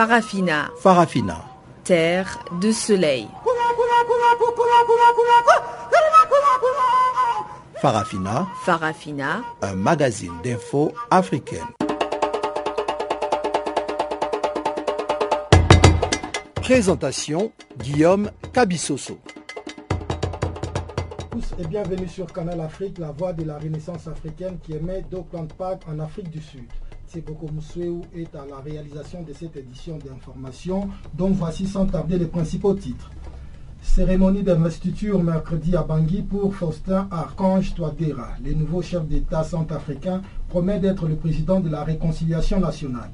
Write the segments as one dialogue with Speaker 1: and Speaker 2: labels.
Speaker 1: Farafina,
Speaker 2: Farafina.
Speaker 1: terre de soleil.
Speaker 2: Farafina,
Speaker 1: Farafina,
Speaker 2: un magazine d'infos africaine. Présentation Guillaume Cabissoso.
Speaker 3: tous et bienvenue sur Canal Afrique, la voix de la renaissance africaine qui émet d'Auckland Park en Afrique du Sud. Tseboko Moussouéou est à la réalisation de cette édition d'information dont voici sans tarder les principaux titres. Cérémonie d'investiture mercredi à Bangui pour Faustin Archange Touadéra. Le nouveau chef d'État centrafricain promet d'être le président de la réconciliation nationale.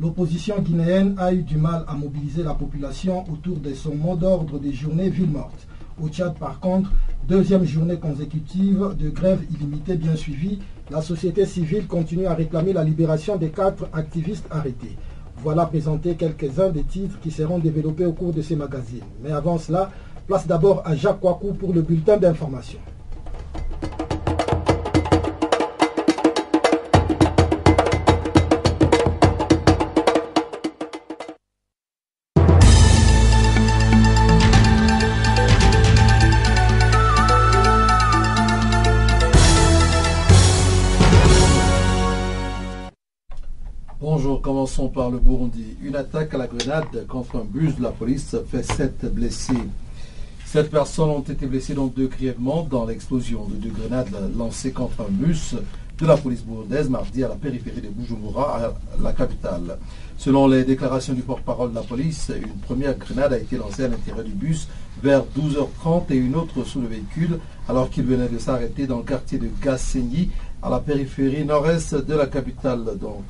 Speaker 3: L'opposition guinéenne a eu du mal à mobiliser la population autour de son mot d'ordre des journées ville morte. Au Tchad, par contre, deuxième journée consécutive de grève illimitée bien suivie, la société civile continue à réclamer la libération des quatre activistes arrêtés. Voilà présenté quelques-uns des titres qui seront développés au cours de ces magazines. Mais avant cela, place d'abord à Jacques Kwaku pour le bulletin d'information.
Speaker 4: Commençons par le Burundi. Une attaque à la grenade contre un bus de la police fait sept blessés. Sept personnes ont été blessées, dont deux grièvement, dans l'explosion de deux grenades lancées contre un bus de la police burundaise mardi à la périphérie de Bujumbura, à la capitale. Selon les déclarations du porte-parole de la police, une première grenade a été lancée à l'intérieur du bus vers 12h30 et une autre sous le véhicule alors qu'il venait de s'arrêter dans le quartier de Gassenyi, à la périphérie nord-est de la capitale. Donc,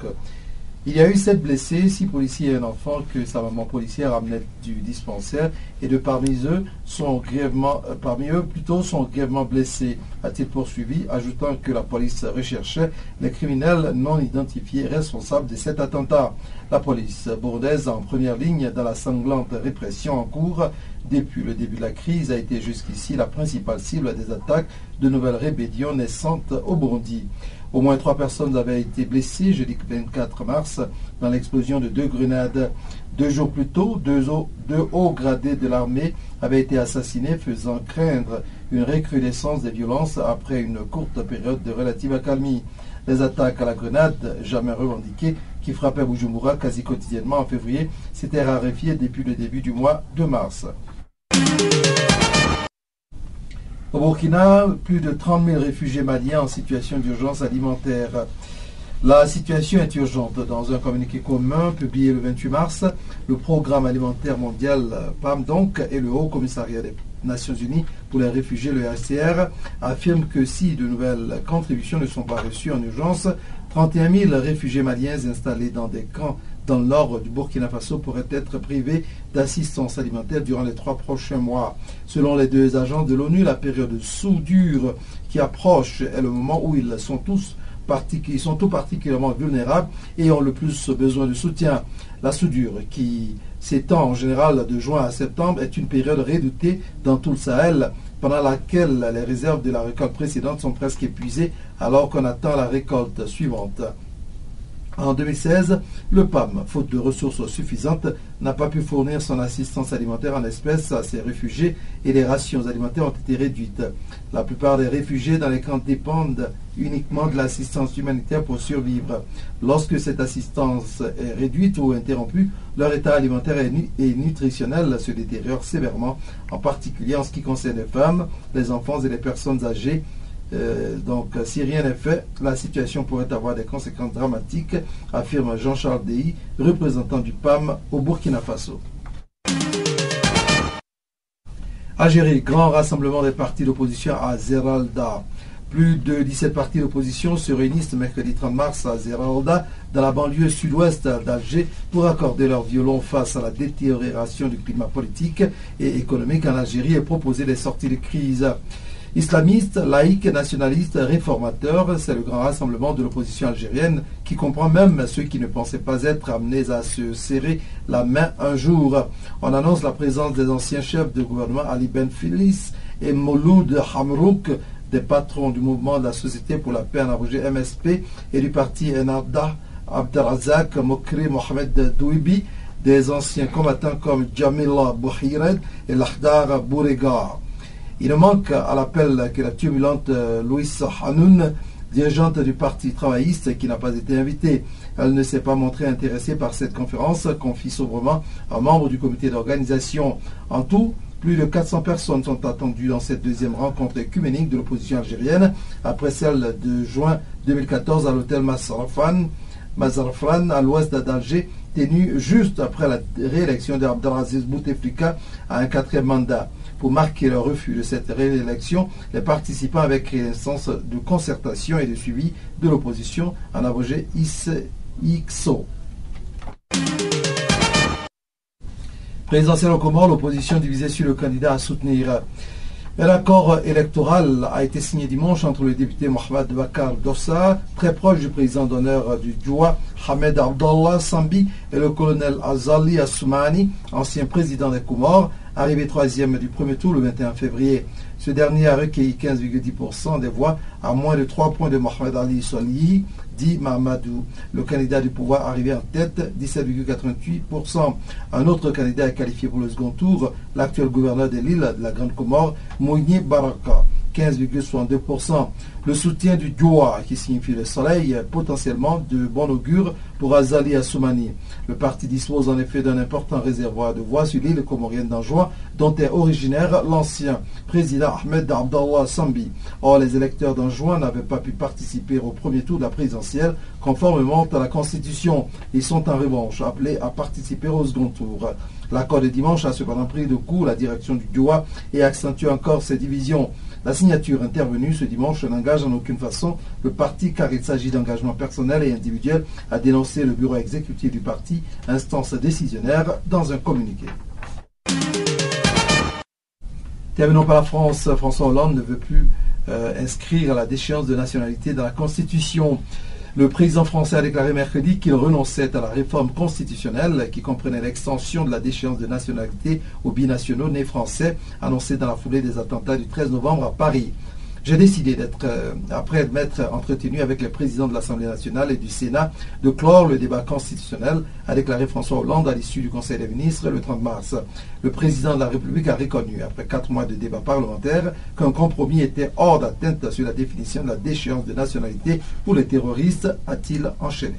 Speaker 4: il y a eu sept blessés, six policiers et un enfant que sa maman policière amenait du dispensaire et de parmi eux sont grièvement, euh, plutôt sont grièvement blessés, a-t-il poursuivi, ajoutant que la police recherchait les criminels non identifiés responsables de cet attentat. La police bourdaise en première ligne dans la sanglante répression en cours depuis le début de la crise a été jusqu'ici la principale cible des attaques de nouvelles rébellions naissantes au Burundi. Au moins trois personnes avaient été blessées jeudi 24 mars dans l'explosion de deux grenades. Deux jours plus tôt, deux, hauts, gradés de l'armée avaient été assassinés, faisant craindre une recrudescence des violences après une courte période de relative accalmie. Les attaques à la grenade, jamais revendiquées, qui frappaient Bujumbura quasi quotidiennement en février, s'étaient raréfiées depuis le début du mois de mars. Au Burkina, plus de 30 000 réfugiés maliens en situation d'urgence alimentaire. La situation est urgente. Dans un communiqué commun publié le 28 mars, le Programme alimentaire mondial PAM donc et le Haut Commissariat des Nations Unies pour les réfugiés, le HCR, affirment que si de nouvelles contributions ne sont pas reçues en urgence, 31 000 réfugiés maliens installés dans des camps dans nord du Burkina Faso pourraient être privés d'assistance alimentaire durant les trois prochains mois. Selon les deux agences de l'ONU, la période de soudure qui approche est le moment où ils sont tous particulièrement vulnérables et ont le plus besoin de soutien. La soudure, qui s'étend en général de juin à septembre, est une période redoutée dans tout le Sahel, pendant laquelle les réserves de la récolte précédente sont presque épuisées alors qu'on attend la récolte suivante. En 2016, le PAM, faute de ressources suffisantes, n'a pas pu fournir son assistance alimentaire en espèces à ses réfugiés et les rations alimentaires ont été réduites. La plupart des réfugiés dans les camps dépendent uniquement de l'assistance humanitaire pour survivre. Lorsque cette assistance est réduite ou interrompue, leur état alimentaire et nutritionnel se détériore sévèrement, en particulier en ce qui concerne les femmes, les enfants et les personnes âgées euh, donc, si rien n'est fait, la situation pourrait avoir des conséquences dramatiques, affirme Jean-Charles Dey, représentant du PAM au Burkina Faso. Algérie, grand rassemblement des partis d'opposition à Zeralda. Plus de 17 partis d'opposition se réunissent mercredi 30 mars à Zeralda, dans la banlieue sud-ouest d'Alger, pour accorder leur violon face à la détérioration du climat politique et économique en Algérie et proposer des sorties de crise. Islamiste, laïque, nationaliste, réformateur, c'est le grand rassemblement de l'opposition algérienne qui comprend même ceux qui ne pensaient pas être amenés à se serrer la main un jour. On annonce la présence des anciens chefs de gouvernement Ali Ben Filis et Mouloud Hamrouk, des patrons du mouvement de la Société pour la paix en abrégé MSP et du parti Enarda, Abdelrazak Mokri Mohamed Douibi, des anciens combattants comme Jamila Bouhired et Lahdar Bourega. Il manque à l'appel que la turbulente euh, Louise Hanoun, dirigeante du Parti travailliste, qui n'a pas été invitée. Elle ne s'est pas montrée intéressée par cette conférence, confie sobrement un membre du comité d'organisation. En tout, plus de 400 personnes sont attendues dans cette deuxième rencontre écuménique de l'opposition algérienne, après celle de juin 2014 à l'hôtel Mazarfran à l'ouest d'Alger, tenue juste après la réélection d'Abdelaziz Bouteflika à un quatrième mandat. Pour marquer le refus de cette réélection, les participants avaient créé sens de concertation et de suivi de l'opposition en abrégé IXO. Présidentielle au Comores, l'opposition divisée sur le candidat à soutenir. Un accord électoral a été signé dimanche entre le député Mohamed Bakar Dossa, très proche du président d'honneur du Djoua, Hamed Abdallah Sambi, et le colonel Azali Assoumani, ancien président des Comores, arrivé troisième du premier tour le 21 février. Ce dernier a recueilli 15,10% des voix à moins de 3 points de Mohamed Ali Solihi, dit Mamadou. Le candidat du pouvoir arrivé en tête, 17,88%. Un autre candidat est qualifié pour le second tour, l'actuel gouverneur de l'île de la Grande Comore, Mouni Baraka. 15,62%. Le soutien du Djoa, qui signifie le soleil, potentiellement de bon augure pour Azali Assoumani. Le parti dispose en effet d'un important réservoir de voix sur l'île comorienne d'Anjoua, dont est originaire l'ancien président Ahmed Abdallah Sambi. Or, les électeurs d'Anjoua n'avaient pas pu participer au premier tour de la présidentielle conformément à la Constitution. Ils sont en revanche appelés à participer au second tour. L'accord de dimanche a cependant pris de coup la direction du Djoa et accentue encore ses divisions. La signature intervenue ce dimanche n'engage en aucune façon le parti car il s'agit d'engagement personnel et individuel, a dénoncé le bureau exécutif du parti, instance décisionnaire, dans un communiqué. Terminons par la France. François Hollande ne veut plus euh, inscrire la déchéance de nationalité dans la Constitution. Le président français a déclaré mercredi qu'il renonçait à la réforme constitutionnelle qui comprenait l'extension de la déchéance de nationalité aux binationaux nés français, annoncée dans la foulée des attentats du 13 novembre à Paris. J'ai décidé d'être, euh, après m'être entretenu avec les présidents de l'Assemblée nationale et du Sénat, de clore le débat constitutionnel, a déclaré François Hollande à l'issue du Conseil des ministres le 30 mars. Le président de la République a reconnu, après quatre mois de débat parlementaire, qu'un compromis était hors d'atteinte sur la définition de la déchéance de nationalité pour les terroristes, a-t-il enchaîné.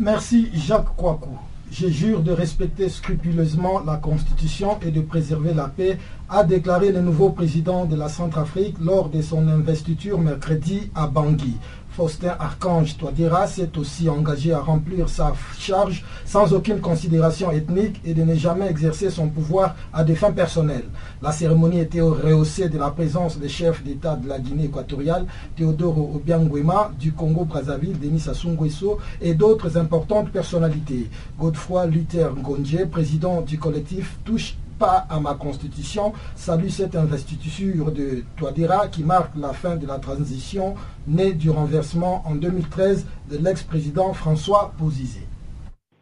Speaker 3: Merci Jacques Kouakou. Je jure de respecter scrupuleusement la Constitution et de préserver la paix, a déclaré le nouveau président de la Centrafrique lors de son investiture mercredi à Bangui. Faustin Archange Touadéra s'est aussi engagé à remplir sa charge sans aucune considération ethnique et de ne jamais exercer son pouvoir à des fins personnelles. La cérémonie était rehaussée de la présence des chefs d'État de la Guinée équatoriale, Théodoro Obiangwema, du Congo-Brazzaville, Denis Sassou Nguesso et d'autres importantes personnalités. Godefroy Luther Ngonje, président du collectif Touche pas à ma constitution, salue cette investiture de Touadéra qui marque la fin de la transition née du renversement en 2013 de l'ex-président François Bozizé.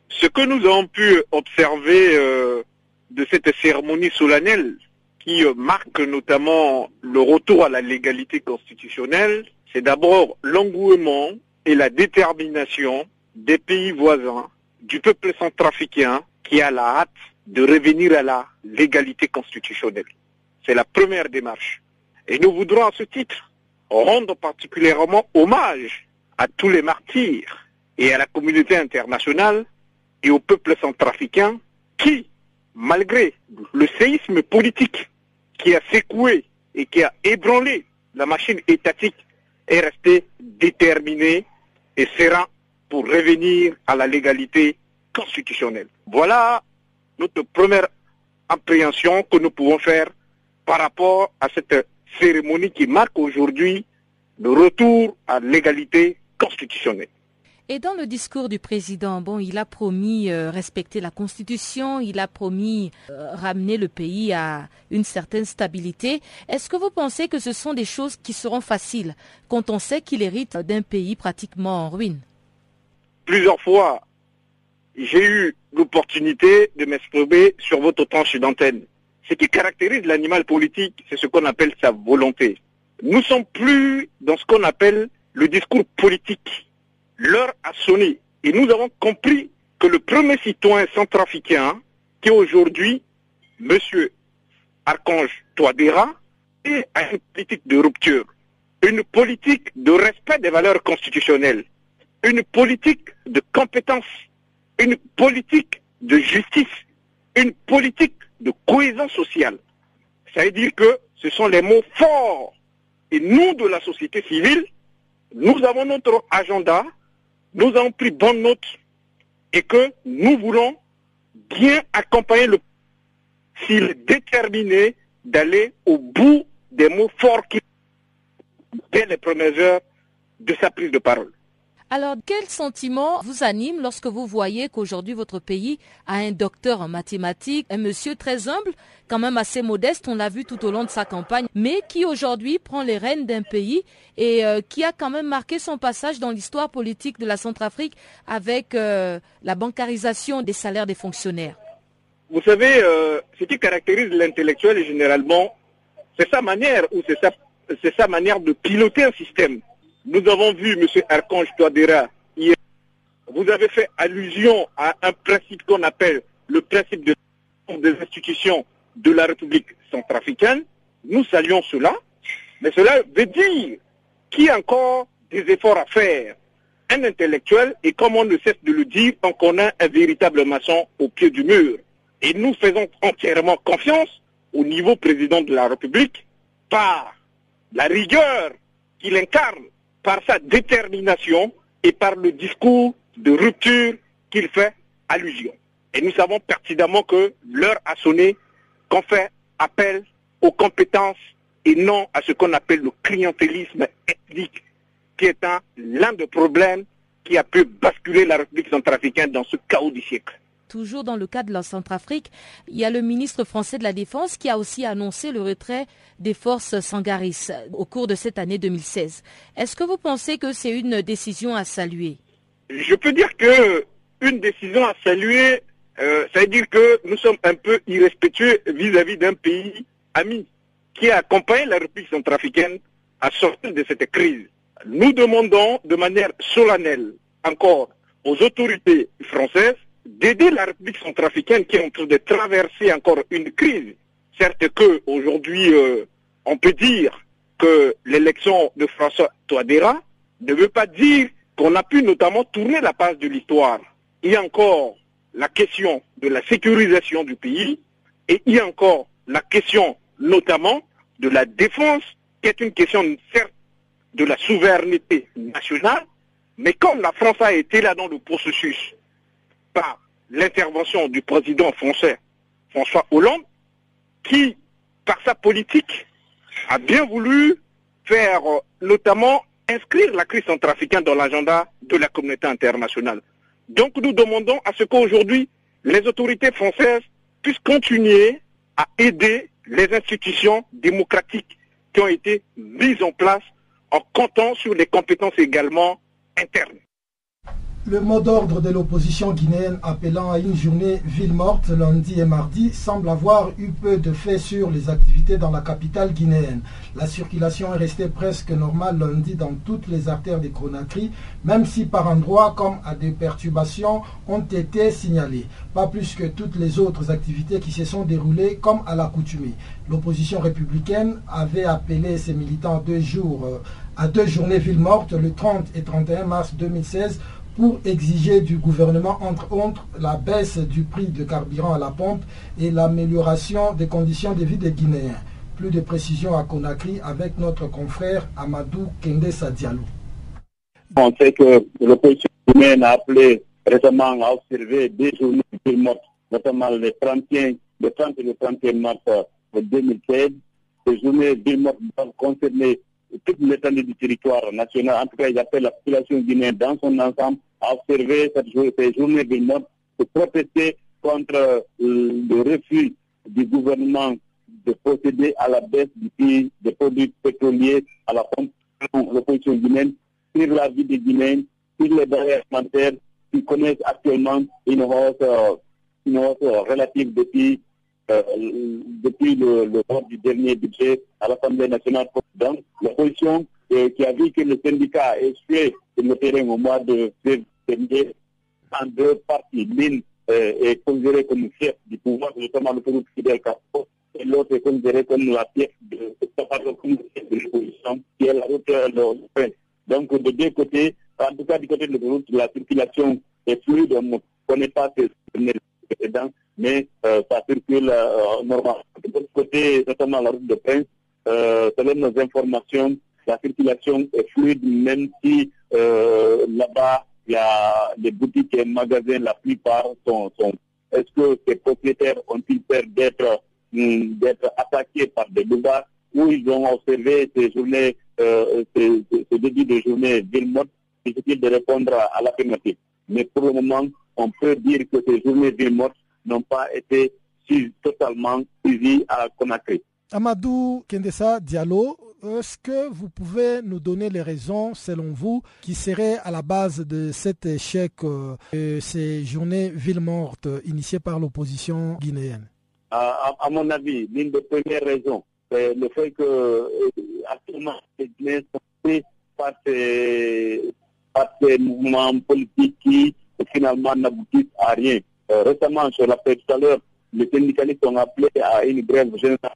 Speaker 5: Ce que nous avons pu observer euh, de cette cérémonie solennelle qui euh, marque notamment le retour à la légalité constitutionnelle, c'est d'abord l'engouement et la détermination des pays voisins, du peuple centrafricain qui a la hâte de revenir à la légalité constitutionnelle. C'est la première démarche. Et nous voudrons à ce titre rendre particulièrement hommage à tous les martyrs et à la communauté internationale et au peuple centrafricain qui, malgré le séisme politique qui a secoué et qui a ébranlé la machine étatique, est resté déterminé et serein pour revenir à la légalité constitutionnelle. Voilà notre première appréhension que nous pouvons faire par rapport à cette cérémonie qui marque aujourd'hui le retour à l'égalité constitutionnelle.
Speaker 6: Et dans le discours du président, bon, il a promis euh, respecter la Constitution, il a promis euh, ramener le pays à une certaine stabilité. Est-ce que vous pensez que ce sont des choses qui seront faciles quand on sait qu'il hérite d'un pays pratiquement en ruine?
Speaker 5: Plusieurs fois, j'ai eu l'opportunité de m'exprimer sur votre tranche d'antenne. Ce qui caractérise l'animal politique, c'est ce qu'on appelle sa volonté. Nous sommes plus dans ce qu'on appelle le discours politique. L'heure a sonné et nous avons compris que le premier citoyen centrafricain, qui est aujourd'hui M. Archange Touadéra, est à une politique de rupture, une politique de respect des valeurs constitutionnelles, une politique de compétence, une politique de justice, une politique de cohésion sociale. Ça veut dire que ce sont les mots forts. Et nous, de la société civile, nous avons notre agenda, nous avons pris bonne note et que nous voulons bien accompagner le s'il est déterminé d'aller au bout des mots forts qui dès les premières heures de sa prise de parole.
Speaker 6: Alors, quel sentiment vous anime lorsque vous voyez qu'aujourd'hui votre pays a un docteur en mathématiques, un monsieur très humble, quand même assez modeste, on l'a vu tout au long de sa campagne, mais qui aujourd'hui prend les rênes d'un pays et euh, qui a quand même marqué son passage dans l'histoire politique de la Centrafrique avec euh, la bancarisation des salaires des fonctionnaires?
Speaker 5: Vous savez, euh, ce qui caractérise l'intellectuel généralement, c'est sa manière ou c'est sa, c'est sa manière de piloter un système. Nous avons vu M. Archange Touadéra hier. Vous avez fait allusion à un principe qu'on appelle le principe de des institutions de la République centrafricaine. Nous saluons cela, mais cela veut dire qu'il y a encore des efforts à faire. Un intellectuel, et comme on ne cesse de le dire, on connaît un véritable maçon au pied du mur. Et nous faisons entièrement confiance au niveau président de la République par la rigueur qu'il incarne par sa détermination et par le discours de rupture qu'il fait allusion. Et nous savons pertinemment que l'heure a sonné, qu'on fait appel aux compétences et non à ce qu'on appelle le clientélisme ethnique, qui est l'un des problèmes qui a pu basculer la République centrafricaine dans ce chaos du siècle.
Speaker 6: Toujours dans le cas de la Centrafrique, il y a le ministre français de la Défense qui a aussi annoncé le retrait des forces sangaris au cours de cette année 2016. Est-ce que vous pensez que c'est une décision à saluer?
Speaker 5: Je peux dire que une décision à saluer, euh, ça veut dire que nous sommes un peu irrespectueux vis-à-vis d'un pays ami qui a accompagné la République centrafricaine à sortir de cette crise. Nous demandons de manière solennelle encore aux autorités françaises d'aider la République centrafricaine qui est en train de traverser encore une crise. Certes que aujourd'hui, euh, on peut dire que l'élection de François Touadéra ne veut pas dire qu'on a pu notamment tourner la page de l'histoire. Il y a encore la question de la sécurisation du pays et il y a encore la question notamment de la défense, qui est une question certes de la souveraineté nationale, mais comme la France a été là dans le processus par l'intervention du président français François Hollande, qui, par sa politique, a bien voulu faire euh, notamment inscrire la crise centrafricaine dans l'agenda de la communauté internationale. Donc nous demandons à ce qu'aujourd'hui les autorités françaises puissent continuer à aider les institutions démocratiques qui ont été mises en place en comptant sur les compétences également internes.
Speaker 3: Le mot d'ordre de l'opposition guinéenne appelant à une journée ville morte lundi et mardi semble avoir eu peu de fait sur les activités dans la capitale guinéenne. La circulation est restée presque normale lundi dans toutes les artères des Conakry, même si par endroits comme à des perturbations ont été signalées. Pas plus que toutes les autres activités qui se sont déroulées comme à l'accoutumée. L'opposition républicaine avait appelé ses militants deux jours, euh, à deux journées ville morte le 30 et 31 mars 2016 pour exiger du gouvernement, entre autres, la baisse du prix de carburant à la pompe et l'amélioration des conditions de vie des Guinéens. Plus de précisions à Conakry avec notre confrère Amadou Kende Diallo.
Speaker 7: On sait que l'opposition guinéenne a appelé récemment à observer des journées de mort, notamment le 31, le 30 et le 31 mars 2016. Ces journées de mort doivent concerner toute l'étendue du territoire national. En tout cas, ils appellent la population guinéenne dans son ensemble observer cette journée, ces journées de mort pour protester contre euh, le refus du gouvernement de procéder à la baisse du prix des produits pétroliers à la l'opposition guinéenne sur la vie des Guinéens, sur les barrières alimentaires qui connaissent actuellement une hausse, euh, relative depuis euh, depuis le, le, vote du dernier budget à l'Assemblée nationale. Donc, l'opposition euh, qui a vu que le syndicat a échoué le terrain au mois de février en deux parties. L'une euh, est considérée comme chef du pouvoir, notamment le groupe Fidel Castro, et l'autre est considérée comme la pièce de, de l'opposition, qui est la route de Donc, de deux côtés, en tout cas du côté de l'autre, la circulation est fluide, on ne connaît pas ces précédents mais euh, ça circule euh, normalement. De l'autre côté, notamment la route de Prince, selon nos informations, la circulation est fluide, même si euh, là-bas, il y a des boutiques et magasins, la plupart sont... Est-ce que ces propriétaires ont-ils peur d'être hum, attaqués par des loups ou ils ont observé ces journées, euh, ces, ces, début de journée ville morte, difficile de répondre à, l'affirmative. Mais pour le moment, on peut dire que ces journées ville morte n'ont pas été totalement suivis à Conakry.
Speaker 3: Amadou Kendessa Diallo, est-ce que vous pouvez nous donner les raisons, selon vous, qui seraient à la base de cet échec euh, de ces journées villes mortes initiées par l'opposition guinéenne?
Speaker 7: À, mon avis, l'une des premières raisons, c'est le fait que euh, actuellement les Guinéens sont pris par ces, par ces mouvements politiques qui finalement n'aboutissent à rien. Euh, récemment, je l'ai tout à l'heure, les syndicalistes ont appelé à une grève générale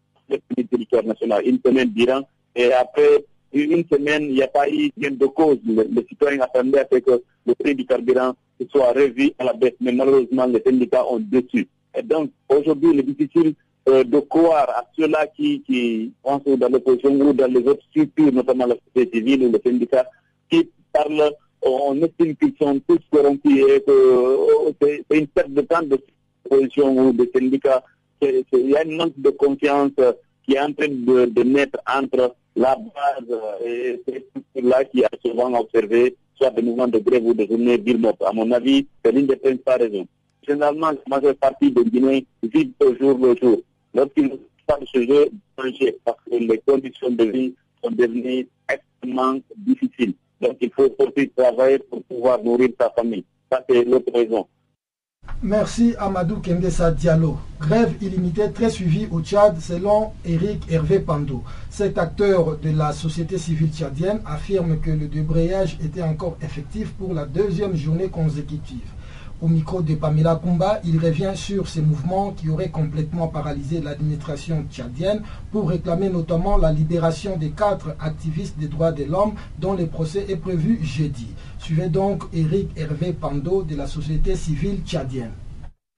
Speaker 7: du territoire national, une semaine durant. Et après une semaine, il n'y a pas eu de cause. Les, citoyens attendaient que le prix du carburant soit revu à la baisse. Mais malheureusement, les syndicats ont déçu. Et donc, aujourd'hui, il est difficile euh, de croire à ceux-là qui, qui pensent dans l'opposition ou dans les autres structures, notamment la société civile ou les syndicats, qui parlent on estime qu'ils sont tous corrompus et que euh, c'est une perte de temps de position ou de syndicats. Il y a une manque de confiance qui est en train de, de naître entre la base et ces là qui a souvent observé soit des mouvements de grève ou de journées ville À mon avis, c'est l'une des principales raisons. Généralement, la majeure partie des Guinéens vivent au jour le jour. Lorsqu'ils parlent de ce jeu, parce que les conditions de vie sont devenues extrêmement difficiles. Donc il faut aussi travailler pour pouvoir nourrir sa famille. Ça, c'est l'autre raison.
Speaker 3: Merci Amadou Kendessa Diallo. Grève illimitée très suivie au Tchad selon Eric Hervé Pando. Cet acteur de la société civile tchadienne affirme que le débrayage était encore effectif pour la deuxième journée consécutive. Au micro de Pamela Kumba, il revient sur ces mouvements qui auraient complètement paralysé l'administration tchadienne pour réclamer notamment la libération des quatre activistes des droits de l'homme dont le procès est prévu jeudi. Suivez donc Eric Hervé Pando de la société civile tchadienne.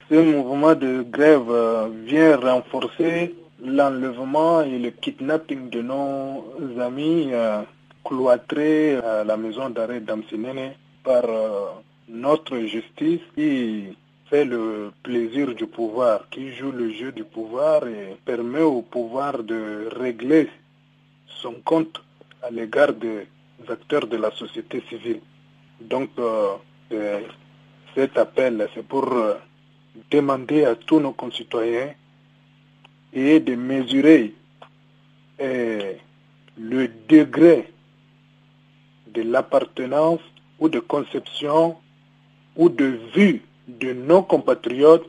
Speaker 8: Ce mouvement de grève euh, vient renforcer l'enlèvement et le kidnapping de nos amis euh, cloîtrés à la maison d'arrêt d'Amsinene par euh, notre justice qui fait le plaisir du pouvoir, qui joue le jeu du pouvoir et permet au pouvoir de régler son compte à l'égard des acteurs de la société civile. Donc euh, cet appel, c'est pour euh, demander à tous nos concitoyens et de mesurer euh, le degré de l'appartenance ou de conception ou de vue de nos compatriotes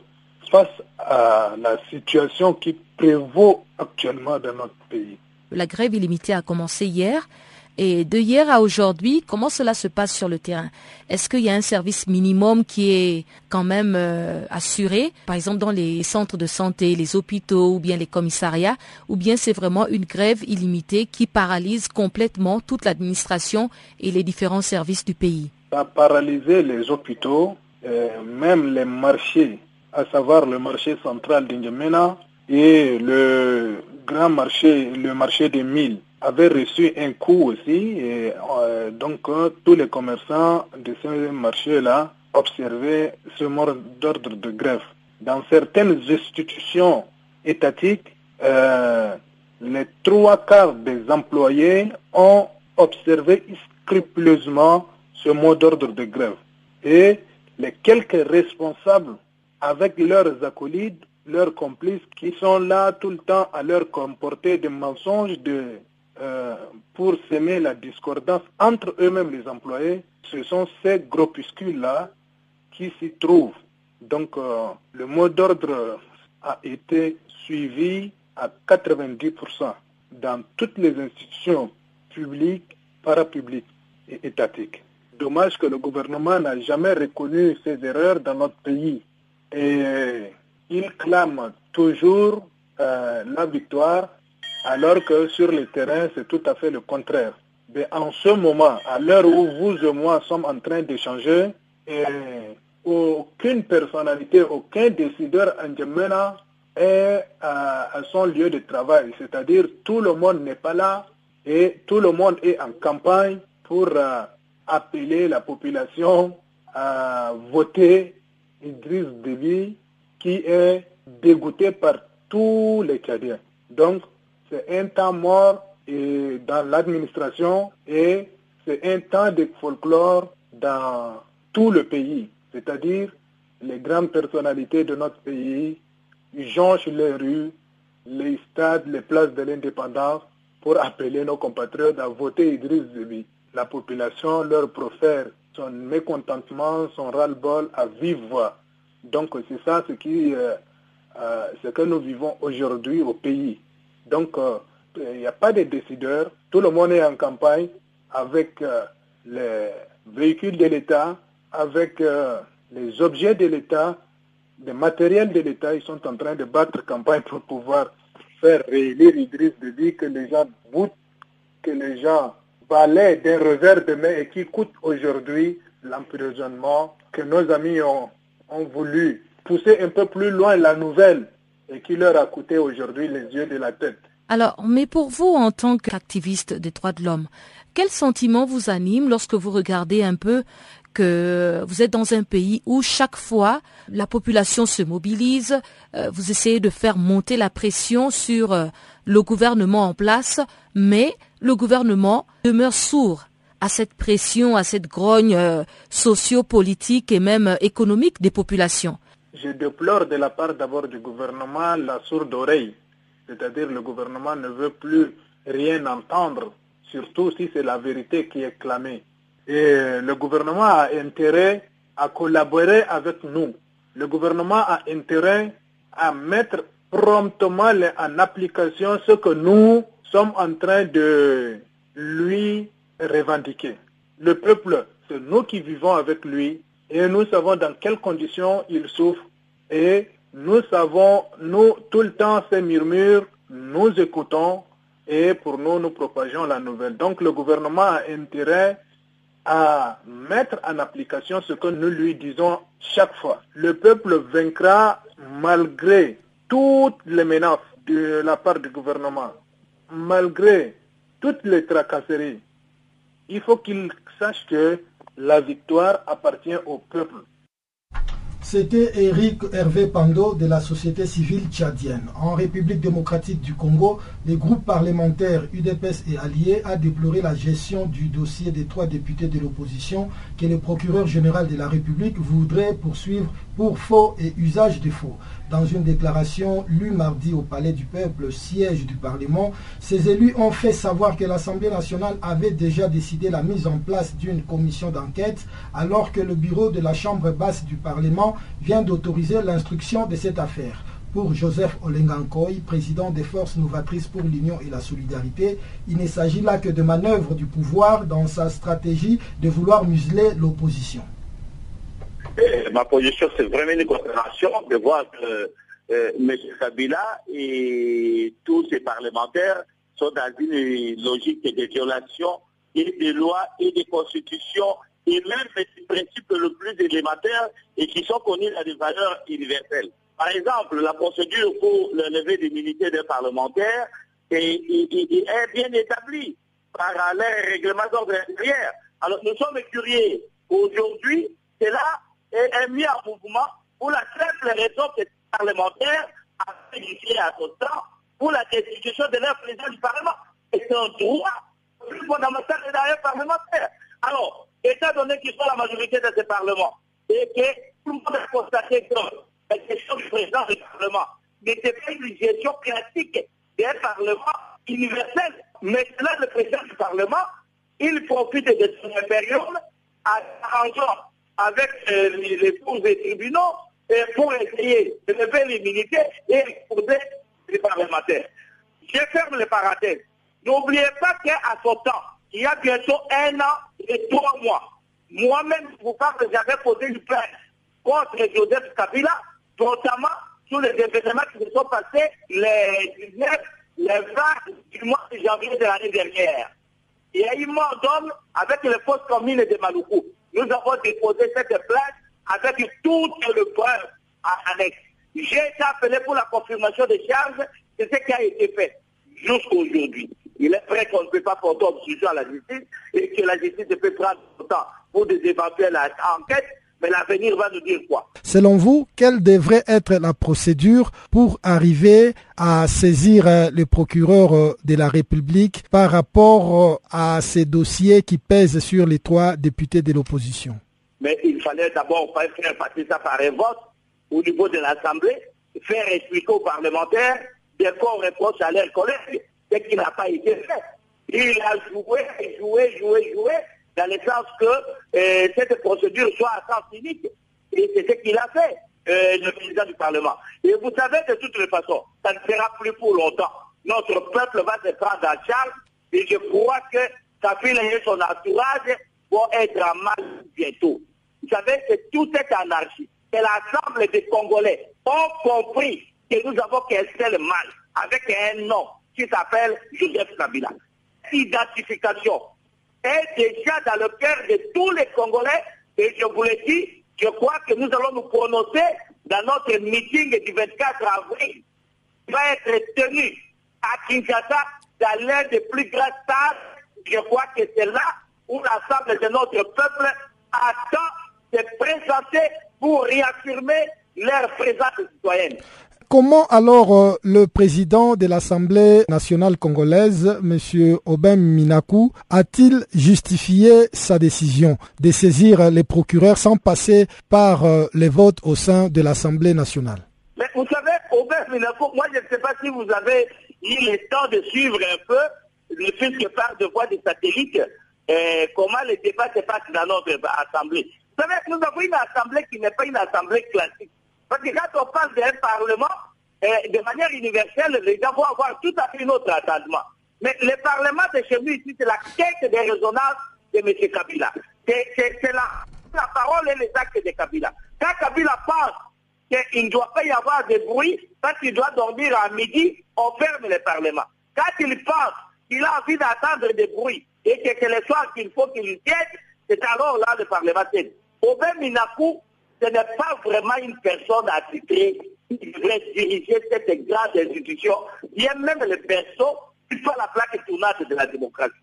Speaker 8: face à la situation qui prévaut actuellement dans notre pays.
Speaker 6: La grève illimitée a commencé hier. Et de hier à aujourd'hui, comment cela se passe sur le terrain? Est-ce qu'il y a un service minimum qui est quand même euh, assuré, par exemple dans les centres de santé, les hôpitaux ou bien les commissariats, ou bien c'est vraiment une grève illimitée qui paralyse complètement toute l'administration et les différents services du pays?
Speaker 8: A paralysé les hôpitaux, euh, même les marchés, à savoir le marché central d'Injamena et le grand marché, le marché des milles avait reçu un coup aussi. Et, euh, donc, euh, tous les commerçants de ce marché-là observaient ce mot d'ordre de grève. Dans certaines institutions étatiques, les trois quarts des employés ont observé scrupuleusement ce mot d'ordre de grève. Et les quelques responsables, avec leurs acolytes, leurs complices, qui sont là tout le temps à leur comporter des mensonges, euh, pour semer la discordance entre eux-mêmes les employés, ce sont ces groupuscules-là qui s'y trouvent. Donc euh, le mot d'ordre a été suivi à 90% dans toutes les institutions publiques, parapubliques et étatiques. Dommage que le gouvernement n'a jamais reconnu ces erreurs dans notre pays. Et il clame toujours euh, la victoire alors que sur le terrain, c'est tout à fait le contraire. Mais en ce moment, à l'heure où vous et moi sommes en train d'échanger, aucune personnalité, aucun décideur en Djamena est à, son lieu de travail. C'est-à-dire tout le monde n'est pas là et tout le monde est en campagne pour euh, appeler la population à voter Idriss Déby qui est dégoûté par tous les Tchadiens. Donc, c'est un temps mort dans l'administration et c'est un temps de folklore dans tout le pays. C'est-à-dire les grandes personnalités de notre pays jonchent les rues, les stades, les places de l'indépendance pour appeler nos compatriotes à voter Idriss Déby. La population leur profère son mécontentement, son ras-le-bol à vive voix. Donc c'est ça ce, qui, euh, euh, ce que nous vivons aujourd'hui au pays. Donc, euh, il n'y a pas de décideurs. Tout le monde est en campagne avec les véhicules de l'État, avec les objets de l'État, les matériels de l'État. Ils sont en train de battre campagne pour pouvoir faire réélire Idriss dire que les gens boutent, que les gens d'un revers de main et qui coûte aujourd'hui l'emprisonnement, que nos amis ont, ont voulu pousser un peu plus loin la nouvelle et qui leur a coûté aujourd'hui les yeux de la tête.
Speaker 6: Alors, mais pour vous, en tant qu'activiste des droits de l'homme, quel sentiment vous anime lorsque vous regardez un peu que vous êtes dans un pays où chaque fois la population se mobilise, euh, vous essayez de faire monter la pression sur euh, le gouvernement en place, mais le gouvernement demeure sourd à cette pression, à cette grogne euh, socio-politique et même économique des populations.
Speaker 8: Je déplore de la part d'abord du gouvernement la sourde oreille. C'est-à-dire le gouvernement ne veut plus rien entendre, surtout si c'est la vérité qui est clamée. Et le gouvernement a intérêt à collaborer avec nous. Le gouvernement a intérêt à mettre promptement en application ce que nous sommes en train de lui revendiquer. Le peuple, c'est nous qui vivons avec lui et nous savons dans quelles conditions il souffre et nous savons, nous, tout le temps ces murmures, nous écoutons et pour nous, nous propageons la nouvelle. Donc le gouvernement a intérêt à mettre en application ce que nous lui disons chaque fois. Le peuple vaincra malgré toutes les menaces de la part du gouvernement, malgré toutes les tracasseries. Il faut qu'il sache que la victoire appartient au peuple.
Speaker 3: C'était Eric Hervé Pando de la société civile tchadienne. En République démocratique du Congo, les groupes parlementaires UDPS et Alliés a déploré la gestion du dossier des trois députés de l'opposition que le procureur général de la République voudrait poursuivre pour faux et usage de faux. Dans une déclaration lue mardi au Palais du Peuple, siège du Parlement, ces élus ont fait savoir que l'Assemblée nationale avait déjà décidé la mise en place d'une commission d'enquête alors que le bureau de la Chambre basse du Parlement vient d'autoriser l'instruction de cette affaire. Pour Joseph Olengankoy, président des Forces novatrices pour l'Union et la Solidarité, il ne s'agit là que de manœuvre du pouvoir dans sa stratégie de vouloir museler l'opposition
Speaker 9: ma position, c'est vraiment une considération de voir que euh, M. Kabila et tous ses parlementaires sont dans une logique de violation et des lois et des constitutions et même des principes le plus élémentaires et qui sont connus à des valeurs universelles. Par exemple, la procédure pour le lever d'immunité des parlementaires est, bien établie par les règlements d'ordre. Alors nous sommes curieux. Aujourd'hui, c'est là est, mis en mouvement pour la simple raison que les parlementaires a fait à son temps pour la destitution de leur président du Parlement. C'est un droit plus fondamental de un parlementaire. Alors, étant donné qu'ils sont la majorité de ce Parlement, et que tout le monde a constaté que la question du président du Parlement n'était pas une gestion classique d'un Parlement universel. Maintenant, le président du Parlement, il profite de son période à arrangeant avec euh, les, cours des tribunaux pour essayer de lever l'immunité et exposer les parlementaires. Je ferme les parenthèses. N'oubliez pas qu'à son temps, il y a bientôt un an et trois mois, moi-même, je vous parle, j'avais posé une plainte contre Joseph Kabila, notamment sur les événements qui se sont passés les 19, les 20 du mois de janvier de l'année dernière. Il y a eu mort d'homme avec les fausses communes de Maloukou nous avons déposé cette plainte avec toutes les preuves à annexe. J'ai été appelé pour la confirmation des charges, c'est ce qui a été fait jusqu'aujourd'hui. Il est vrai qu'on ne peut pas porter obstruction à la justice et que la justice peut prendre du temps pour des éventuelles enquêtes, mais l'avenir va nous dire quoi?
Speaker 3: Selon vous, quelle devrait être la procédure pour arriver à saisir euh, le procureur euh, de la République par rapport euh, à ces dossiers qui pèsent sur les trois députés de l'opposition?
Speaker 9: Mais il fallait d'abord faire passer ça par un vote au niveau de l'Assemblée, faire expliquer aux parlementaires des corps reproches à leurs collègues, ce qui n'a pas été fait. Il a joué, joué, joué, joué, dans le sens que euh, cette procédure soit à sens unique. Et c'est ce qu'il a fait, euh, le président du Parlement. Et vous savez, de toutes les façons, ça ne sera plus pour longtemps. Notre peuple va se prendre en charge et je crois que fille et son entourage vont être en mal bientôt. Vous savez que tout est anarchie. Et l'ensemble des Congolais ont compris que nous avons qu'un seul mal avec un nom qui s'appelle Joseph Kabila. Identification, est déjà dans le cœur de tous les Congolais. Et je vous le dis, je crois que nous allons nous prononcer dans notre meeting du 24 avril, qui va être tenu à Kinshasa, dans l'un des plus grands stades. Je crois que c'est là où l'ensemble de notre peuple attend de présenter pour réaffirmer leur présence citoyenne.
Speaker 3: Comment alors euh, le président de l'Assemblée nationale congolaise, M. Obem Minakou, a-t-il justifié sa décision de saisir les procureurs sans passer par euh, les votes au sein de l'Assemblée nationale?
Speaker 9: Mais vous savez, Obem Minakou, moi je ne sais pas si vous avez eu le temps de suivre un peu le fait que par de voix des satellites, euh, comment les débats se passent dans notre Assemblée. Vous savez, nous avons une Assemblée qui n'est pas une Assemblée classique. Parce que quand on parle d'un Parlement, eh, de manière universelle, les gens vont avoir tout à fait notre attendement. Mais le Parlement de chez nous ici, c'est la quête des résonances de M. Kabila. C'est la, la parole et les actes de Kabila. Quand Kabila pense qu'il ne doit pas y avoir de bruit, quand il doit dormir à midi, on ferme le Parlement. Quand il pense qu'il a envie d'attendre des bruits et que c'est le soir qu'il faut qu'il tienne, c'est alors là le Parlement Au même Minakou, ce n'est pas vraiment une personne attitrée qui devrait diriger cette grande institution, bien même les personnes qui sont la plaque tournante de la démocratie.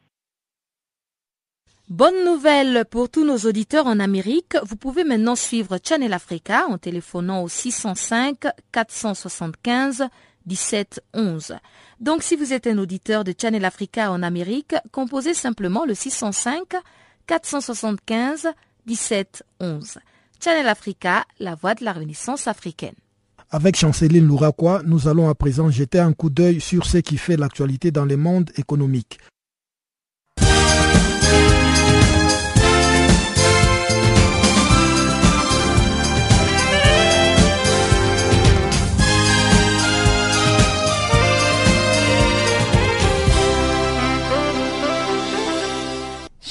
Speaker 6: Bonne nouvelle pour tous nos auditeurs en Amérique. Vous pouvez maintenant suivre Channel Africa en téléphonant au 605 475 1711. Donc si vous êtes un auditeur de Channel Africa en Amérique, composez simplement le 605 475 1711. Channel Africa, la voix de la Renaissance africaine.
Speaker 3: Avec Chanceline Louraquois, nous allons à présent jeter un coup d'œil sur ce qui fait l'actualité dans le monde économique.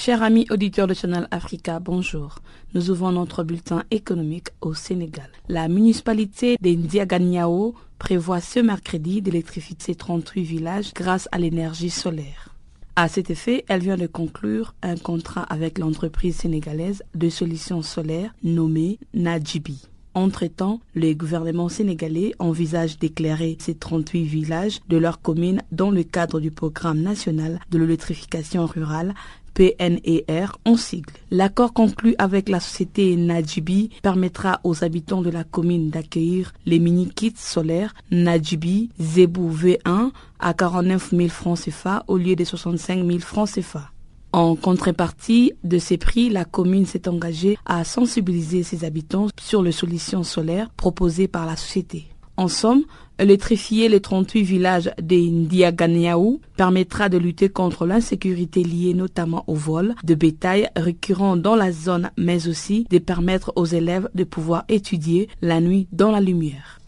Speaker 10: Chers amis auditeurs de Channel Africa, bonjour. Nous ouvrons notre bulletin économique au Sénégal. La municipalité d'Indiaganiao prévoit ce mercredi d'électrifier ses 38 villages grâce à l'énergie solaire. À cet effet, elle vient de conclure un contrat avec l'entreprise sénégalaise de solutions solaires nommée Najibi. Entre-temps, le gouvernement sénégalais envisage d'éclairer ces 38 villages de leur commune dans le cadre du programme national de l'électrification rurale PNER en sigle. L'accord conclu avec la société Najibi permettra aux habitants de la commune d'accueillir les mini-kits solaires Najibi Zebu V1 à 49 000 francs CFA au lieu de 65 000 francs CFA. En contrepartie de ces prix, la commune s'est engagée à sensibiliser ses habitants sur les solutions solaires proposées par la société. En somme, électrifier les 38 villages d'Indiaganiaou permettra de lutter contre l'insécurité liée notamment au vol de bétail récurrent dans la zone, mais aussi de permettre aux élèves de pouvoir étudier la nuit dans la lumière.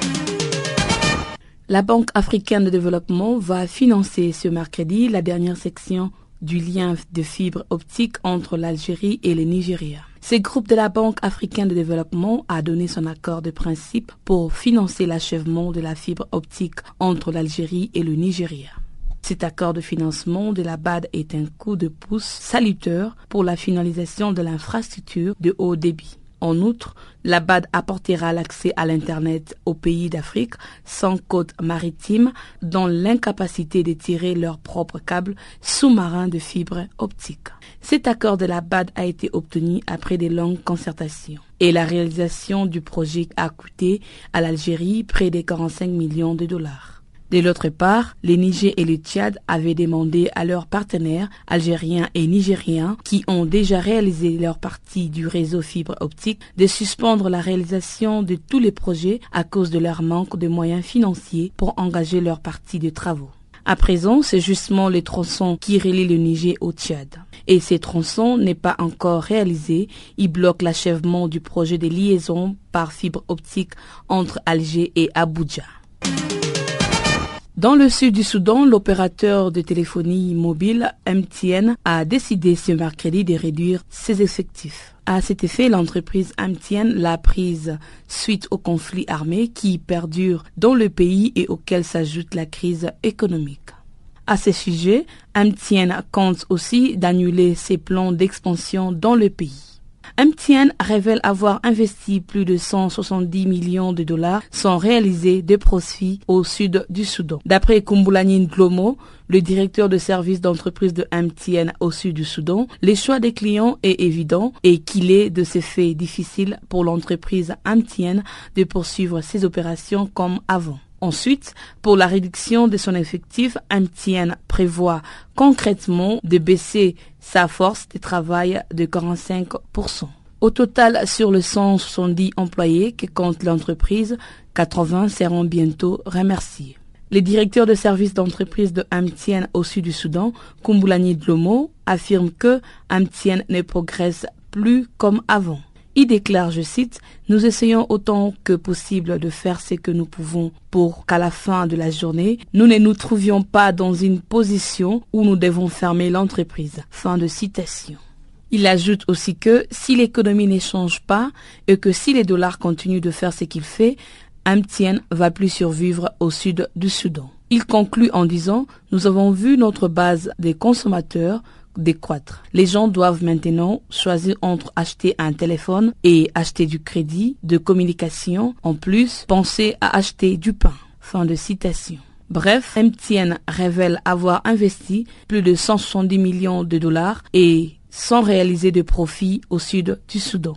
Speaker 10: La Banque africaine de développement va financer ce mercredi la dernière section du lien de fibre optique entre l'Algérie et le Nigeria. Ce groupe de la Banque africaine de développement a donné son accord de principe pour financer l'achèvement de la fibre optique entre l'Algérie et le Nigeria. Cet accord de financement de la BAD est un coup de pouce salutaire pour la finalisation de l'infrastructure de haut débit. En outre, la BAD apportera l'accès à l'Internet aux pays d'Afrique sans côte maritime dans l'incapacité de tirer leurs propres câbles sous-marins de fibres optiques. Cet accord de la BAD a été obtenu après des longues concertations et la réalisation du projet a coûté à l'Algérie près de 45 millions de dollars. De l'autre part, les Niger et le Tchad avaient demandé à leurs partenaires algériens et nigériens qui ont déjà réalisé leur partie du réseau fibre optique de suspendre la réalisation de tous les projets à cause de leur manque de moyens financiers pour engager leur partie de travaux. À présent, c'est justement le tronçon qui relie le Niger au Tchad. Et ces tronçons n'est pas encore réalisé. Il bloque l'achèvement du projet de liaison par fibre optique entre Alger et Abuja. Dans le sud du Soudan, l'opérateur de téléphonie mobile MTN a décidé ce mercredi de réduire ses effectifs. À cet effet, l'entreprise MTN l'a prise suite au conflit armé qui perdure dans le pays et auquel s'ajoute la crise économique. À ce sujet, MTN compte aussi d'annuler ses plans d'expansion dans le pays. MTN révèle avoir investi plus de 170 millions de dollars sans réaliser de profits au sud du Soudan. D'après Kumbulanin Glomo, le directeur de service d'entreprise de MTN au sud du Soudan, le choix des clients est évident et qu'il est de ce fait difficile pour l'entreprise MTN de poursuivre ses opérations comme avant. Ensuite, pour la réduction de son effectif, MTN prévoit concrètement de baisser sa force de travail de 45%. Au total, sur le 170 employés que compte l'entreprise, 80 seront bientôt remerciés. Le directeur de service d'entreprise de MTN au sud du Soudan, Kumbulani Dlomo, affirme que MTN ne progresse plus comme avant. Il déclare, je cite, Nous essayons autant que possible de faire ce que nous pouvons pour qu'à la fin de la journée, nous ne nous trouvions pas dans une position où nous devons fermer l'entreprise. Fin de citation. Il ajoute aussi que si l'économie ne change pas et que si les dollars continuent de faire ce qu'il fait, MTN va plus survivre au sud du Soudan. Il conclut en disant Nous avons vu notre base des consommateurs Les gens doivent maintenant choisir entre acheter un téléphone et acheter du crédit, de communication. En plus, penser à acheter du pain. Fin de citation. Bref, MTN révèle avoir investi plus de 170 millions de dollars et sans réaliser de profit au sud du Soudan.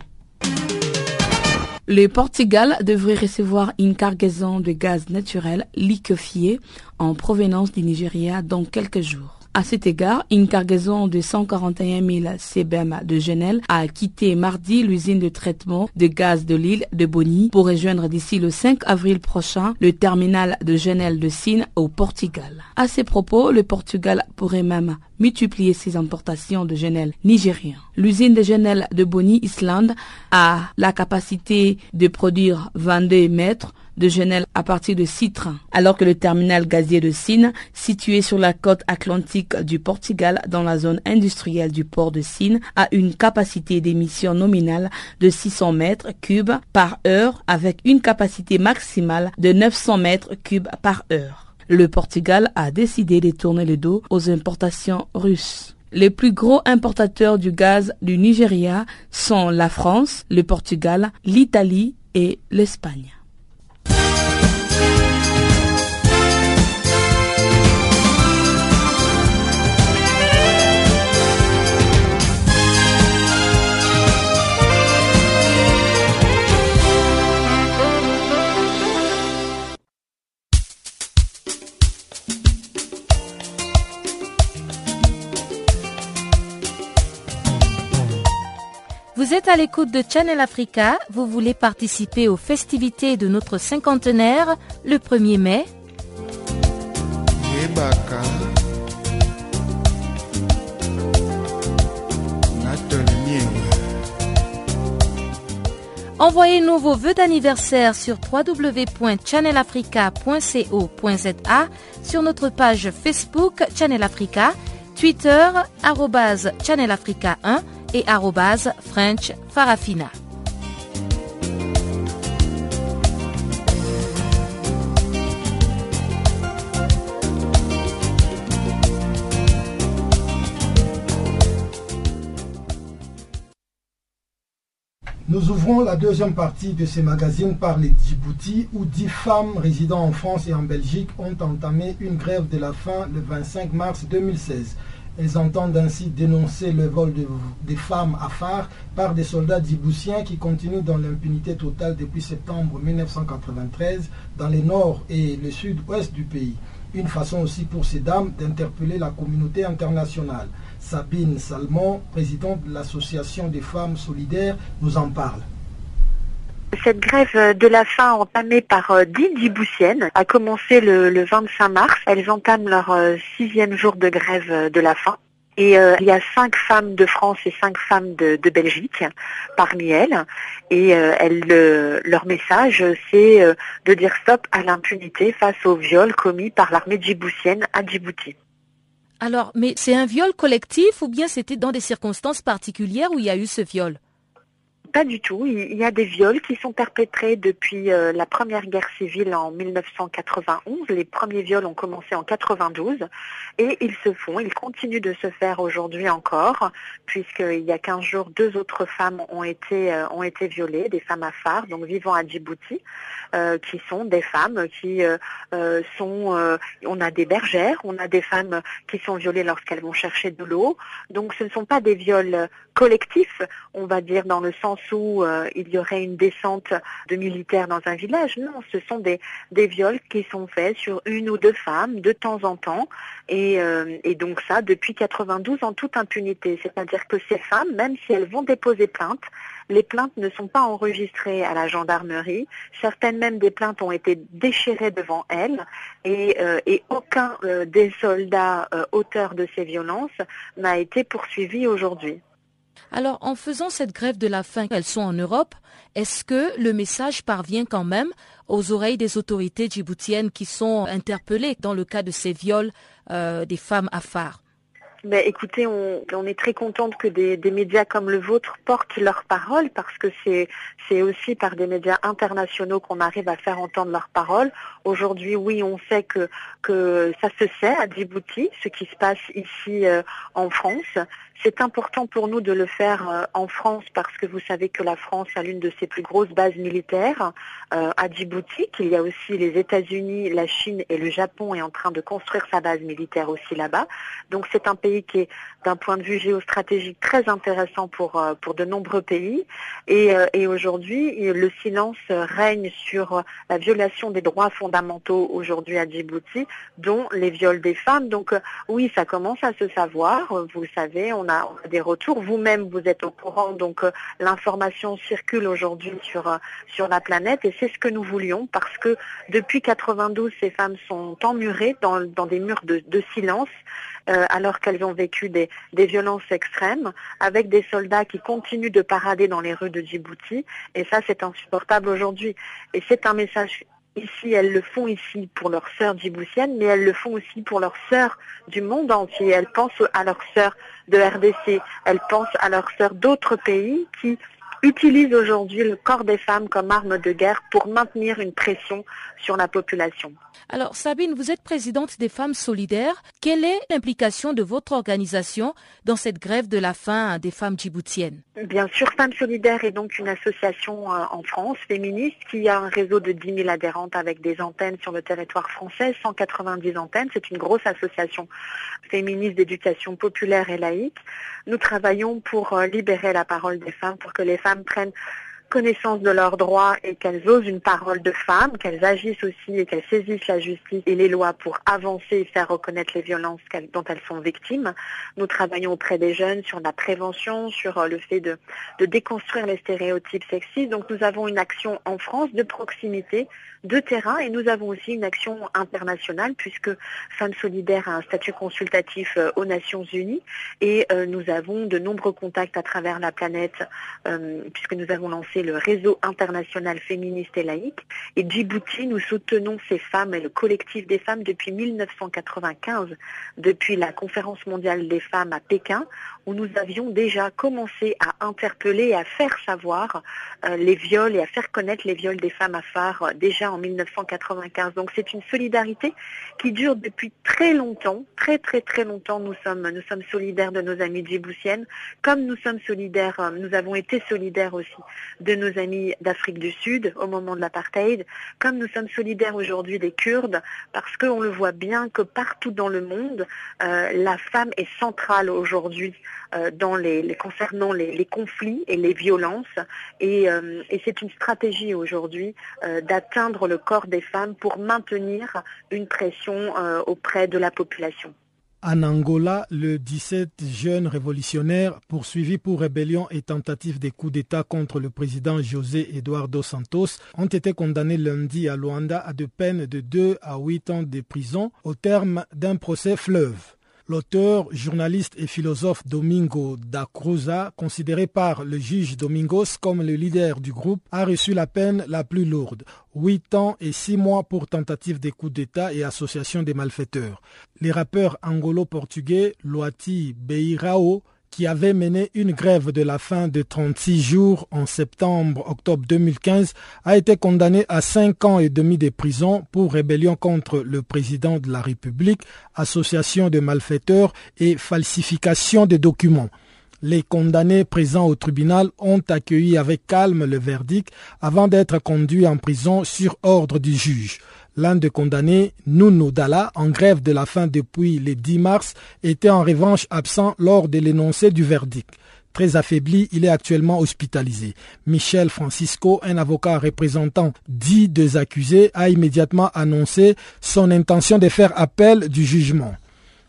Speaker 10: Le Portugal devrait recevoir une cargaison de gaz naturel liquéfié en provenance du Nigeria dans quelques jours. À cet égard, une cargaison de 141 000 CBM de Genel a quitté mardi l'usine de traitement de gaz de l'île de Bonny pour rejoindre d'ici le 5 avril prochain le terminal de Genel de Sine au Portugal. À ces propos, le Portugal pourrait même multiplier ses importations de Genel nigérien. L'usine de Genel de Bonny Island a la capacité de produire 22 mètres de Genève à partir de trains, alors que le terminal gazier de Sine, situé sur la côte atlantique du Portugal dans la zone industrielle du port de Sine, a une capacité d'émission nominale de 600 mètres cubes par heure avec une capacité maximale de 900 mètres cubes par heure. Le Portugal a décidé de tourner le dos aux importations russes. Les plus gros importateurs du gaz du Nigeria sont la France, le Portugal, l'Italie et l'Espagne.
Speaker 6: Vous êtes à l'écoute de Channel Africa, vous voulez participer aux festivités de notre cinquantenaire le 1er mai. Envoyez-nous vos vœux d'anniversaire sur www.channelafrica.co.za, sur notre page Facebook Channel Africa, Twitter, Channel Africa 1 et French Farafina.
Speaker 3: Nous ouvrons la deuxième partie de ce magazine par les Djibouti où dix femmes résidant en France et en Belgique ont entamé une grève de la faim le 25 mars 2016. Elles entendent ainsi dénoncer le vol des femmes à phare par des soldats djiboutiens qui continuent dans l'impunité totale depuis septembre 1993 dans le nord et le sud-ouest du pays. Une façon aussi pour ces dames d'interpeller la communauté internationale. Sabine Salmon, présidente de l'Association des femmes solidaires, nous en parle.
Speaker 11: Cette grève de la faim entamée par euh, dix djiboutiennes a commencé le, 25 mars. Elles entament leur euh, sixième jour de grève euh, de la faim. Et il y a cinq femmes de France et cinq femmes de, Belgique parmi elles. Et leur message, c'est de dire stop à l'impunité face aux viols commis par l'armée djiboutienne à Djibouti.
Speaker 6: Alors, mais c'est un viol collectif ou bien c'était dans des circonstances particulières où il y a eu ce viol?
Speaker 11: Pas du tout. Il y a des viols qui sont perpétrés depuis euh, la première guerre civile en 1991. Les premiers viols ont commencé en 92 et ils se font, ils continuent de se faire aujourd'hui encore, puisqu'il y a 15 jours, deux autres femmes ont été, euh, violées, des femmes phare, donc vivant à Djibouti, qui sont des femmes qui sont, on a des bergères, on a des femmes qui sont violées lorsqu'elles vont chercher de l'eau. Donc ce ne sont pas des viols collectifs, on va dire dans le sens où euh, il y aurait une descente de militaires dans un village. Non, ce sont des, des viols qui sont faits sur une ou deux femmes de temps en temps. Et, euh, et donc ça, depuis 92, en toute impunité. C'est-à-dire que ces femmes, même si elles vont déposer plainte, les plaintes ne sont pas enregistrées à la gendarmerie. Certaines même des plaintes ont été déchirées devant elles et, euh, et aucun des soldats auteurs de ces violences n'a été poursuivi aujourd'hui.
Speaker 6: Alors, en faisant cette grève de la faim, elles sont en Europe, est-ce que le message parvient quand même aux oreilles des autorités djiboutiennes qui sont interpellées dans le cas de ces viols euh, des femmes à
Speaker 11: écoutez, on, est très contente que des, médias comme le vôtre portent leur parole parce que c'est aussi par des médias internationaux qu'on arrive à faire entendre leur parole. Aujourd'hui, oui, on sait que, ça se sait à Djibouti, ce qui se passe ici euh, en France. C'est important pour nous de le faire euh, en France parce que vous savez que la France a l'une de ses plus grosses bases militaires euh, à Djibouti, qu'il y a aussi les États-Unis, la Chine et le Japon est en train de construire sa base militaire aussi là-bas. Donc c'est qui est d'un point de vue géostratégique très intéressant pour, euh, pour de nombreux pays. Et, euh, et aujourd'hui, le silence règne sur la violation des droits fondamentaux aujourd'hui à Djibouti, dont les viols des femmes. Donc oui, ça commence à se savoir. Vous savez, on a, des retours. Vous-même, vous êtes au courant. Donc l'information circule aujourd'hui sur, sur la planète et c'est ce que nous voulions parce que depuis 92, ces femmes sont emmurées dans, dans des murs de silence euh, alors qu'elles ont vécu des, des, violences extrêmes, avec des soldats qui continuent de parader dans les rues de Djibouti. Et ça, c'est insupportable aujourd'hui. Et c'est un message ici, elles le font ici pour leurs sœurs djiboutiennes, mais elles le font aussi pour leurs sœurs du monde entier. Elles pensent à leurs sœurs de RDC, elles pensent à leurs sœurs d'autres pays qui utilisent aujourd'hui le corps des femmes comme arme de guerre pour maintenir une pression sur la population.
Speaker 6: Alors Sabine, vous êtes présidente des femmes solidaires. Quelle est l'implication de votre organisation dans cette grève de la faim des femmes djiboutiennes?
Speaker 11: Bien sûr, Femmes solidaires est donc une association euh, en France féministe qui a un réseau de 10 000 adhérentes avec des antennes sur le territoire français, 190 antennes. C'est une grosse association féministe d'éducation populaire et laïque. Nous travaillons pour euh, libérer la parole des femmes, pour que les femmes Can. Connaissance de leurs droits et qu'elles osent une parole de femme, qu'elles agissent aussi et qu'elles saisissent la justice et les lois pour avancer et faire reconnaître les violences dont elles sont victimes. Nous travaillons auprès des jeunes sur la prévention, sur euh, le fait de, déconstruire les stéréotypes sexistes. Donc nous avons une action en France de proximité, de terrain et nous avons aussi une action internationale puisque Femmes Solidaires a un statut consultatif euh, aux Nations Unies et euh, nous avons de nombreux contacts à travers la planète puisque nous avons lancé le réseau international féministe et laïque. Et Djibouti, nous soutenons ces femmes et le collectif des femmes depuis 1995, depuis la conférence mondiale des femmes à Pékin, où nous avions déjà commencé à interpeller et à faire savoir euh, les viols et à faire connaître les viols des femmes à phare euh, déjà en 1995. Donc c'est une solidarité qui dure depuis très longtemps, très très très longtemps. Nous sommes, nous sommes solidaires de nos amies djiboutiennes, comme nous sommes solidaires, euh, nous avons été solidaires aussi de nos amis d'Afrique du Sud au moment de l'apartheid, comme nous sommes solidaires aujourd'hui des Kurdes, parce qu'on le voit bien que partout dans le monde, euh, la femme est centrale aujourd'hui euh, les, concernant les, conflits et les violences. Et, euh, et c'est une stratégie aujourd'hui d'atteindre le corps des femmes pour maintenir une pression auprès de la population.
Speaker 3: En Angola, le 17 jeunes révolutionnaires poursuivis pour rébellion et tentative de coup d'État contre le président José Eduardo Santos ont été condamnés lundi à Luanda à de peines de 2 à 8 ans de prison au terme d'un procès fleuve. L'auteur, journaliste et philosophe Domingo da Cruza, considéré par le juge Domingos comme le leader du groupe, a reçu la peine la plus lourde, huit ans et six mois pour tentative de coup d'État et association des malfaiteurs. Les rappeurs angolo-portugais Loati Beirao qui avait mené une grève de la faim de 36 jours en septembre-octobre 2015, a été condamné à 5 ans et demi de prison pour rébellion contre le président de la République, association de malfaiteurs et falsification des documents. Les condamnés présents au tribunal ont accueilli avec calme le verdict avant d'être conduits en prison sur ordre du juge. L'un des condamnés, Nounou Dalla, en grève de la faim depuis le 10 mars, était en revanche absent lors de l'énoncé du verdict. Très affaibli, il est actuellement hospitalisé. Michel Francisco, un avocat représentant dix des accusés, a immédiatement annoncé son intention de faire appel du jugement.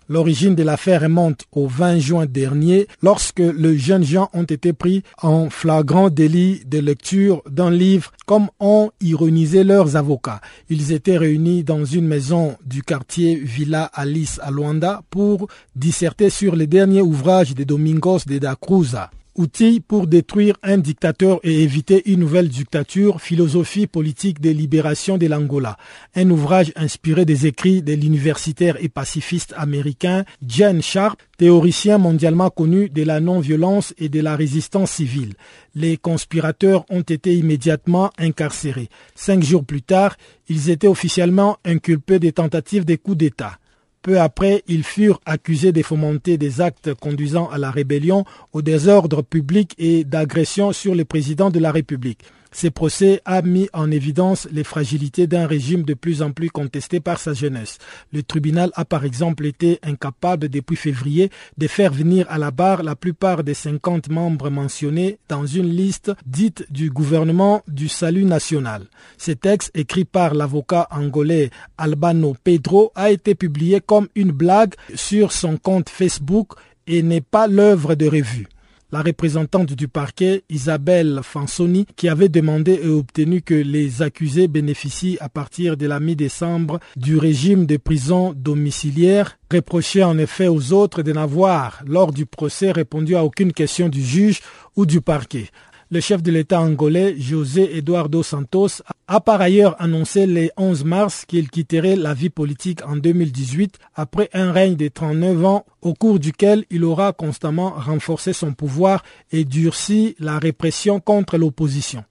Speaker 3: L'origine de l'affaire remonte au 20 juin dernier lorsque les jeunes gens ont été pris en flagrant délit de lecture d'un livre comme ont ironisé leurs avocats. Ils étaient réunis dans une maison du quartier Villa Alice à Luanda pour disserter sur les derniers ouvrages de Domingos de da Cruza outil pour détruire un dictateur et éviter une nouvelle dictature, philosophie politique de libération de l'Angola. Un ouvrage inspiré des écrits de l'universitaire et pacifiste américain Jen Sharp, théoricien mondialement connu de la non-violence et de la résistance civile. Les conspirateurs ont été immédiatement incarcérés. Cinq jours plus tard, ils étaient officiellement inculpés des tentatives de coup d'État. Peu après, ils furent accusés de fomenter des actes conduisant à la rébellion, au désordre public et d'agression sur le président de la République. Ce procès a mis en évidence les fragilités d'un régime de plus en plus contesté par sa jeunesse. Le tribunal a par exemple été incapable depuis février de faire venir à la barre la plupart des 50 membres mentionnés dans une liste dite du gouvernement du salut national. Ce texte écrit par l'avocat angolais Albano Pedro a été publié comme une blague sur son compte Facebook et n'est pas l'œuvre de revue la représentante du parquet, Isabelle Fansoni, qui avait demandé et obtenu que les accusés bénéficient à partir de la mi-décembre du régime de prison domiciliaire, reprochait en effet aux autres de n'avoir, lors du procès, répondu à aucune question du juge ou du parquet. Le chef de l'État angolais, José Eduardo Santos, a par ailleurs annoncé le 11 mars qu'il quitterait la vie politique en 2018 après un règne de 39 ans au cours duquel il aura constamment renforcé son pouvoir et durci la répression contre l'opposition.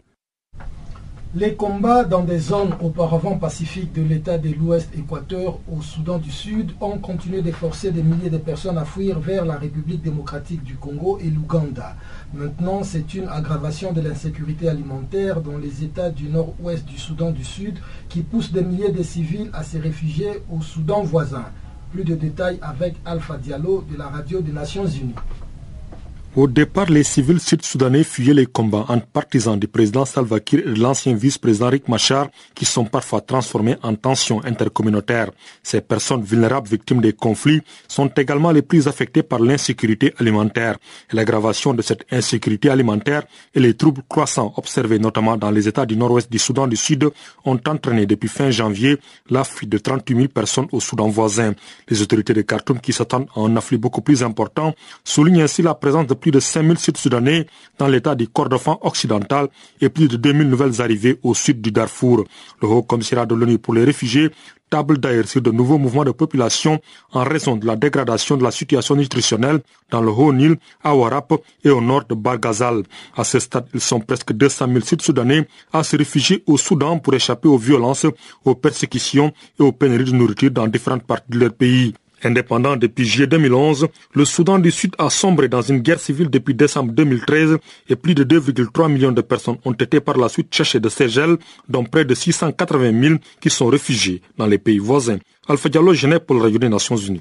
Speaker 12: Les combats dans des zones auparavant pacifiques de l'État de l'Ouest Équateur au Soudan du Sud ont continué de forcer des milliers de personnes à fuir vers la République démocratique du Congo et l'Ouganda. Maintenant, c'est une aggravation de l'insécurité alimentaire dans les États du nord-ouest du Soudan du Sud qui pousse des milliers de civils à se réfugier au Soudan voisin. Plus de détails avec Alpha Diallo de la radio des Nations Unies.
Speaker 13: Au départ, les civils sud-soudanais fuyaient les combats entre partisans du président Salva Kiir et de l'ancien vice-président Rick Machar, qui sont parfois transformés en tensions intercommunautaires. Ces personnes vulnérables victimes des conflits sont également les plus affectées par l'insécurité alimentaire. L'aggravation de cette insécurité alimentaire et les troubles croissants observés notamment dans les États du nord-ouest du Soudan du Sud ont entraîné depuis fin janvier la fuite de 38 000 personnes au Soudan voisin. Les autorités de Khartoum, qui s'attendent à un afflux beaucoup plus important, soulignent ainsi la présence de plus de 5000 Sud-Soudanais dans l'état du Kordofan occidental et plus de 2000 nouvelles arrivées au sud du Darfour. Le Haut Commissariat de l'ONU pour les réfugiés table d'ailleurs sur de nouveaux mouvements de population en raison de la dégradation de la situation nutritionnelle dans le Haut-Nil, à Warap et au nord de Bargazal. À ce stade, ils sont presque 200 000 Sud-Soudanais à se réfugier au Soudan pour échapper aux violences, aux persécutions et aux pénuries de nourriture dans différentes parties de leur pays. Indépendant depuis juillet 2011, le Soudan du Sud a sombré dans une guerre civile depuis décembre 2013 et plus de 2,3 millions de personnes ont été par la suite cherchées de Ségel, dont près de 680 000 qui sont réfugiés dans les pays voisins. Alpha Diallo, Genève pour le Radio des Nations Unies.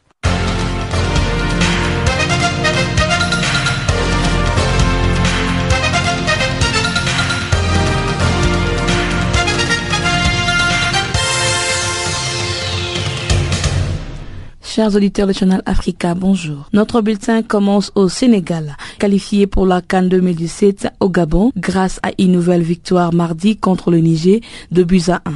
Speaker 10: Chers auditeurs de Channel Africa, bonjour. Notre bulletin commence au Sénégal, qualifié pour la Cannes 2017 au Gabon grâce à une nouvelle victoire mardi contre le Niger de buts à 1.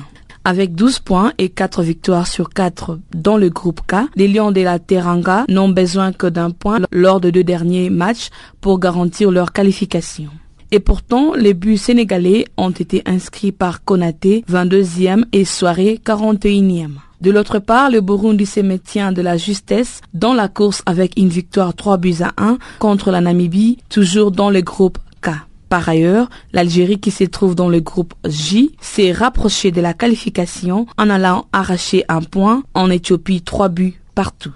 Speaker 10: Avec 12 points et 4 victoires sur 4 dans le groupe K, les Lions de la Teranga n'ont besoin que d'un point lors de deux derniers matchs pour garantir leur qualification. Et pourtant, les buts sénégalais ont été inscrits par Konaté, 22e et Soirée, 41e. De l'autre part, le Burundi se maintient de la justesse dans la course avec une victoire 3 buts à 1 contre la Namibie, toujours dans le groupe K. Par ailleurs, l'Algérie qui se trouve dans le groupe J s'est rapprochée de la qualification en allant arracher un point en Éthiopie 3 buts partout.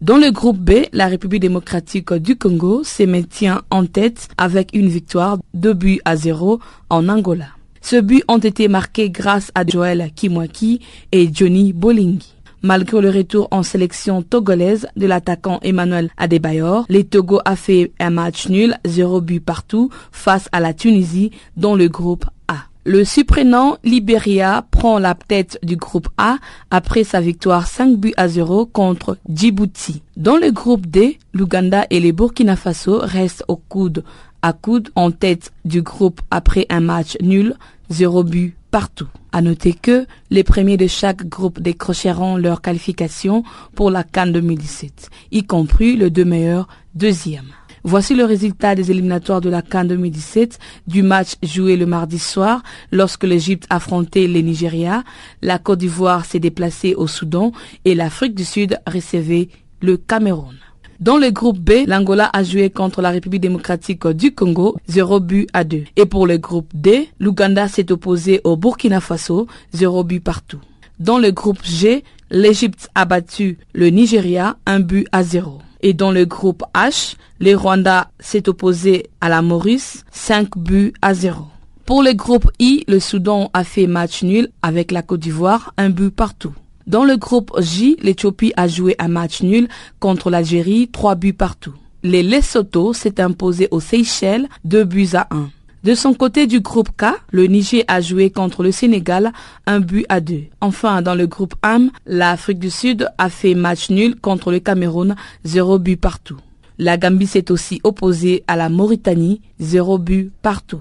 Speaker 10: Dans le groupe B, la République démocratique du Congo se maintient en tête avec une victoire 2 buts à 0 en Angola. Ce but ont été marqués grâce à Joël Kimwaki et Johnny Bolingi. Malgré le retour en sélection togolaise de l'attaquant Emmanuel Adebayor, les Togo a fait un match nul, zéro but partout, face à la Tunisie dans le groupe A. Le surprenant Liberia prend la tête du groupe A après sa victoire 5 buts à 0 contre Djibouti. Dans le groupe D, l'Ouganda et les Burkina Faso restent au coude à coude en tête du groupe après un match nul, 0 but partout. À noter que les premiers de chaque groupe décrocheront leur qualification pour la Cannes 2017, y compris le deux meilleurs deuxième. Voici le résultat des éliminatoires de la Cannes 2017 du match joué le mardi soir lorsque l'Égypte affrontait le Nigeria, la Côte d'Ivoire s'est déplacée au Soudan et l'Afrique du Sud recevait le Cameroun. Dans le groupe B, l'Angola a joué contre la République démocratique du Congo, 0 but à 2. Et pour le groupe D, l'Ouganda s'est opposé au Burkina Faso, 0 but partout. Dans le groupe G, l'Égypte a battu le Nigeria, 1 but à 0. Et dans le groupe H, le Rwanda s'est opposé à la Maurice, 5 buts à 0. Pour le groupe I, le Soudan a fait match nul avec la Côte d'Ivoire, un but partout. Dans le groupe J, l'Éthiopie a joué un match nul contre l'Algérie, 3 buts partout. Les Lesotho s'est imposé aux Seychelles, 2 buts à 1. De son côté du groupe K, le Niger a joué contre le Sénégal un but à deux. Enfin, dans le groupe AM, l'Afrique du Sud a fait match nul contre le Cameroun, zéro but partout. La Gambie s'est aussi opposée à la Mauritanie, zéro but partout.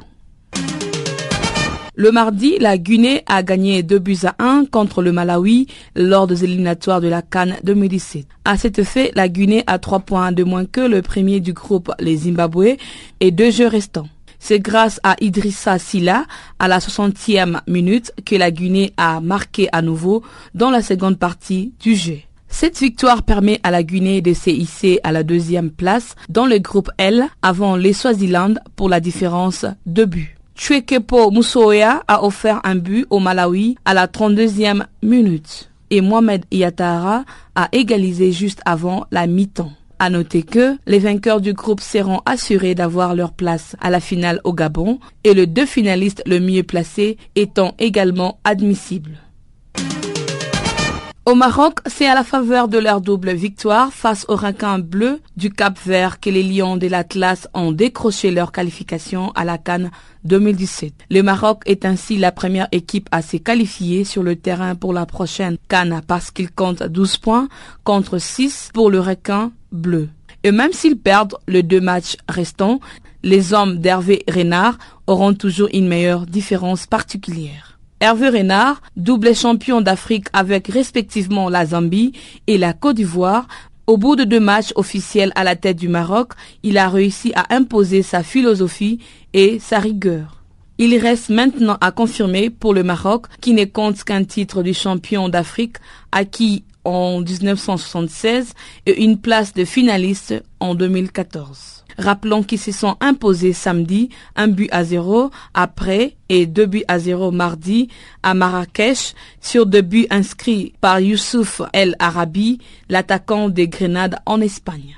Speaker 10: Le mardi, la Guinée a gagné 2 buts à 1 contre le Malawi lors des éliminatoires de la Cannes 2017. À cet effet, la Guinée a 3 points de moins que le premier du groupe, les Zimbabwe, et deux jeux restants. C'est grâce à Idrissa Silla, à la 60e minute, que la Guinée a marqué à nouveau dans la seconde partie du jeu. Cette victoire permet à la Guinée de se hisser à la deuxième place dans le groupe L avant les Swaziland pour la différence de but. Chuekepo Musoya a offert un but au Malawi à la 32e minute et Mohamed Yatara a égalisé juste avant la mi-temps. À noter que les vainqueurs du groupe seront assurés d'avoir leur place à la finale au Gabon et le deux finalistes le mieux placés étant également admissibles. Au Maroc, c'est à la faveur de leur double victoire face aux requins bleus du Cap Vert que les Lions de l'Atlas ont décroché leur qualification à la Cannes 2017. Le Maroc est ainsi la première équipe à se qualifier sur le terrain pour la prochaine Cannes parce qu'il compte 12 points contre 6 pour le requin bleu. Et même s'ils perdent les deux matchs restants, les hommes d'Hervé Renard auront toujours une meilleure différence particulière. Hervé Renard, double champion d'Afrique avec respectivement la Zambie et la Côte d'Ivoire, au bout de deux matchs officiels à la tête du Maroc, il a réussi à imposer sa philosophie et sa rigueur. Il reste maintenant à confirmer pour le Maroc, qui ne compte qu'un titre du champion d'Afrique acquis en 1976 et une place de finaliste en 2014. Rappelons qu'ils se sont imposés samedi un but à zéro après et deux buts à zéro mardi à Marrakech sur deux buts inscrits par Youssouf El Arabi, l'attaquant des Grenades en Espagne.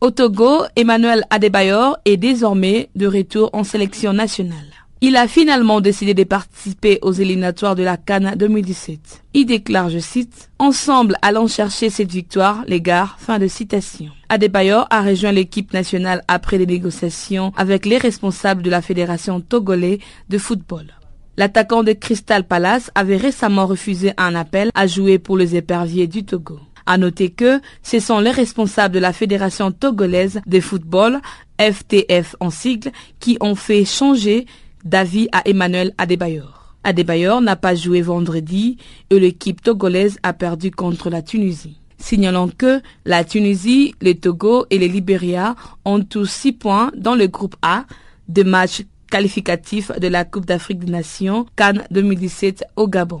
Speaker 10: Au Togo, Emmanuel Adebayor est désormais de retour en sélection nationale. Il a finalement décidé de participer aux éliminatoires de la Cannes 2017. Il déclare, je cite, Ensemble, allons chercher cette victoire, les gars. Fin de citation. Adebayor a rejoint l'équipe nationale après des négociations avec les responsables de la Fédération togolais de football. L'attaquant de Crystal Palace avait récemment refusé un appel à jouer pour les éperviers du Togo. À noter que ce sont les responsables de la Fédération togolaise de football, FTF en sigle, qui ont fait changer d'avis à Emmanuel Adebayor. Adebayor n'a pas joué vendredi et l'équipe togolaise a perdu contre la Tunisie. Signalons que la Tunisie, le Togo et le Libéria ont tous six points dans le groupe A de matchs qualificatifs de la Coupe d'Afrique des Nations Cannes 2017 au Gabon.